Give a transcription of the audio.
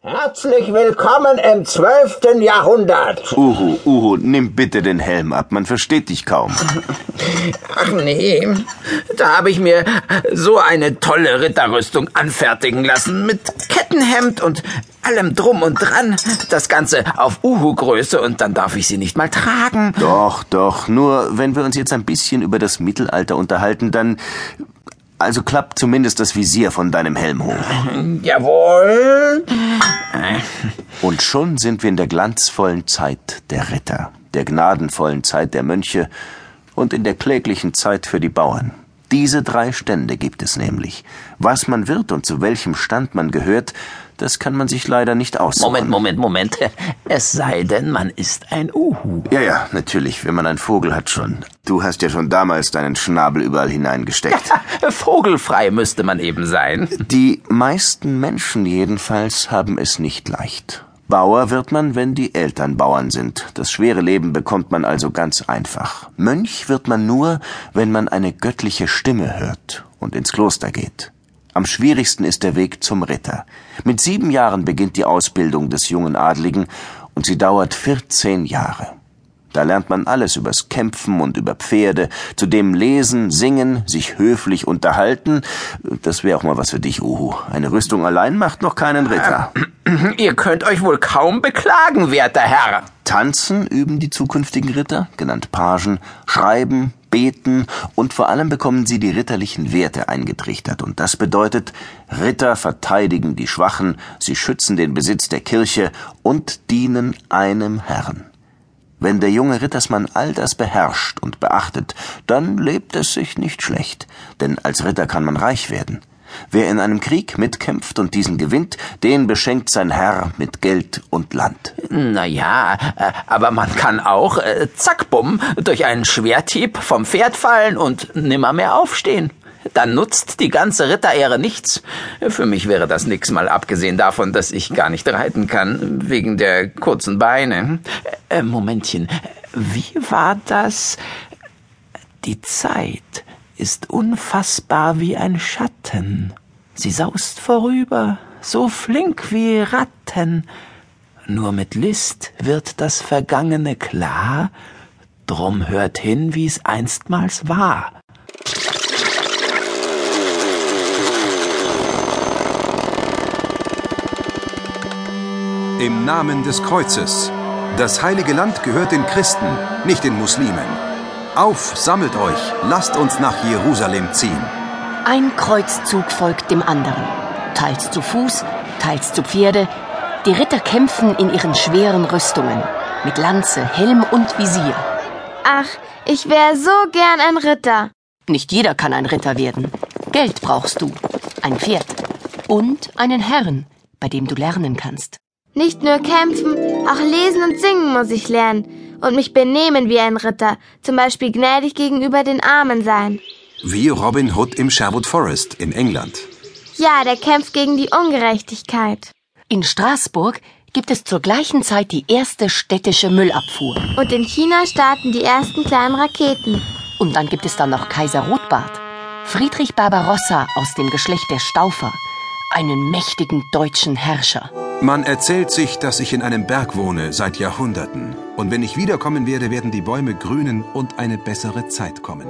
Herzlich willkommen im zwölften Jahrhundert. Uhu, Uhu, nimm bitte den Helm ab, man versteht dich kaum. Ach nee, da habe ich mir so eine tolle Ritterrüstung anfertigen lassen mit Kettenhemd und allem drum und dran. Das Ganze auf Uhu-Größe und dann darf ich sie nicht mal tragen. Doch, doch, nur wenn wir uns jetzt ein bisschen über das Mittelalter unterhalten, dann also klappt zumindest das Visier von deinem Helm hoch. Jawohl. Und schon sind wir in der glanzvollen Zeit der Ritter, der gnadenvollen Zeit der Mönche und in der kläglichen Zeit für die Bauern. Diese drei Stände gibt es nämlich. Was man wird und zu welchem Stand man gehört, das kann man sich leider nicht aussuchen. Moment, Moment, Moment. Es sei denn, man ist ein Uhu. Ja, ja, natürlich, wenn man einen Vogel hat schon. Du hast ja schon damals deinen Schnabel überall hineingesteckt. Vogelfrei müsste man eben sein. Die meisten Menschen jedenfalls haben es nicht leicht. Bauer wird man, wenn die Eltern Bauern sind. Das schwere Leben bekommt man also ganz einfach. Mönch wird man nur, wenn man eine göttliche Stimme hört und ins Kloster geht. Am schwierigsten ist der Weg zum Ritter. Mit sieben Jahren beginnt die Ausbildung des jungen Adligen und sie dauert 14 Jahre. Da lernt man alles übers Kämpfen und über Pferde, zudem lesen, singen, sich höflich unterhalten. Das wäre auch mal was für dich, Uhu. Eine Rüstung allein macht noch keinen Ritter. Ihr könnt euch wohl kaum beklagen, werter Herr. Tanzen üben die zukünftigen Ritter, genannt Pagen, schreiben, beten und vor allem bekommen sie die ritterlichen Werte eingetrichtert. Und das bedeutet, Ritter verteidigen die Schwachen, sie schützen den Besitz der Kirche und dienen einem Herrn. Wenn der junge Rittersmann all das beherrscht und beachtet, dann lebt es sich nicht schlecht, denn als Ritter kann man reich werden. Wer in einem Krieg mitkämpft und diesen gewinnt, den beschenkt sein Herr mit Geld und Land. Na ja, äh, aber man kann auch, äh, zack, bumm, durch einen Schwerthieb vom Pferd fallen und nimmermehr aufstehen. Dann nutzt die ganze Ritterehre nichts. Für mich wäre das nix, mal abgesehen davon, dass ich gar nicht reiten kann, wegen der kurzen Beine. Äh, Momentchen, wie war das? Die Zeit ist unfassbar wie ein Schatten. Sie saust vorüber, so flink wie Ratten. Nur mit List wird das Vergangene klar, drum hört hin, wie's einstmals war. Im Namen des Kreuzes. Das heilige Land gehört den Christen, nicht den Muslimen. Auf, sammelt euch, lasst uns nach Jerusalem ziehen. Ein Kreuzzug folgt dem anderen. Teils zu Fuß, teils zu Pferde. Die Ritter kämpfen in ihren schweren Rüstungen. Mit Lanze, Helm und Visier. Ach, ich wäre so gern ein Ritter. Nicht jeder kann ein Ritter werden. Geld brauchst du. Ein Pferd. Und einen Herrn, bei dem du lernen kannst. Nicht nur kämpfen, auch lesen und singen muss ich lernen. Und mich benehmen wie ein Ritter, zum Beispiel gnädig gegenüber den Armen sein. Wie Robin Hood im Sherwood Forest in England. Ja, der kämpft gegen die Ungerechtigkeit. In Straßburg gibt es zur gleichen Zeit die erste städtische Müllabfuhr. Und in China starten die ersten kleinen Raketen. Und dann gibt es dann noch Kaiser Rotbart. Friedrich Barbarossa aus dem Geschlecht der Staufer. Einen mächtigen deutschen Herrscher. Man erzählt sich, dass ich in einem Berg wohne seit Jahrhunderten. Und wenn ich wiederkommen werde, werden die Bäume grünen und eine bessere Zeit kommen.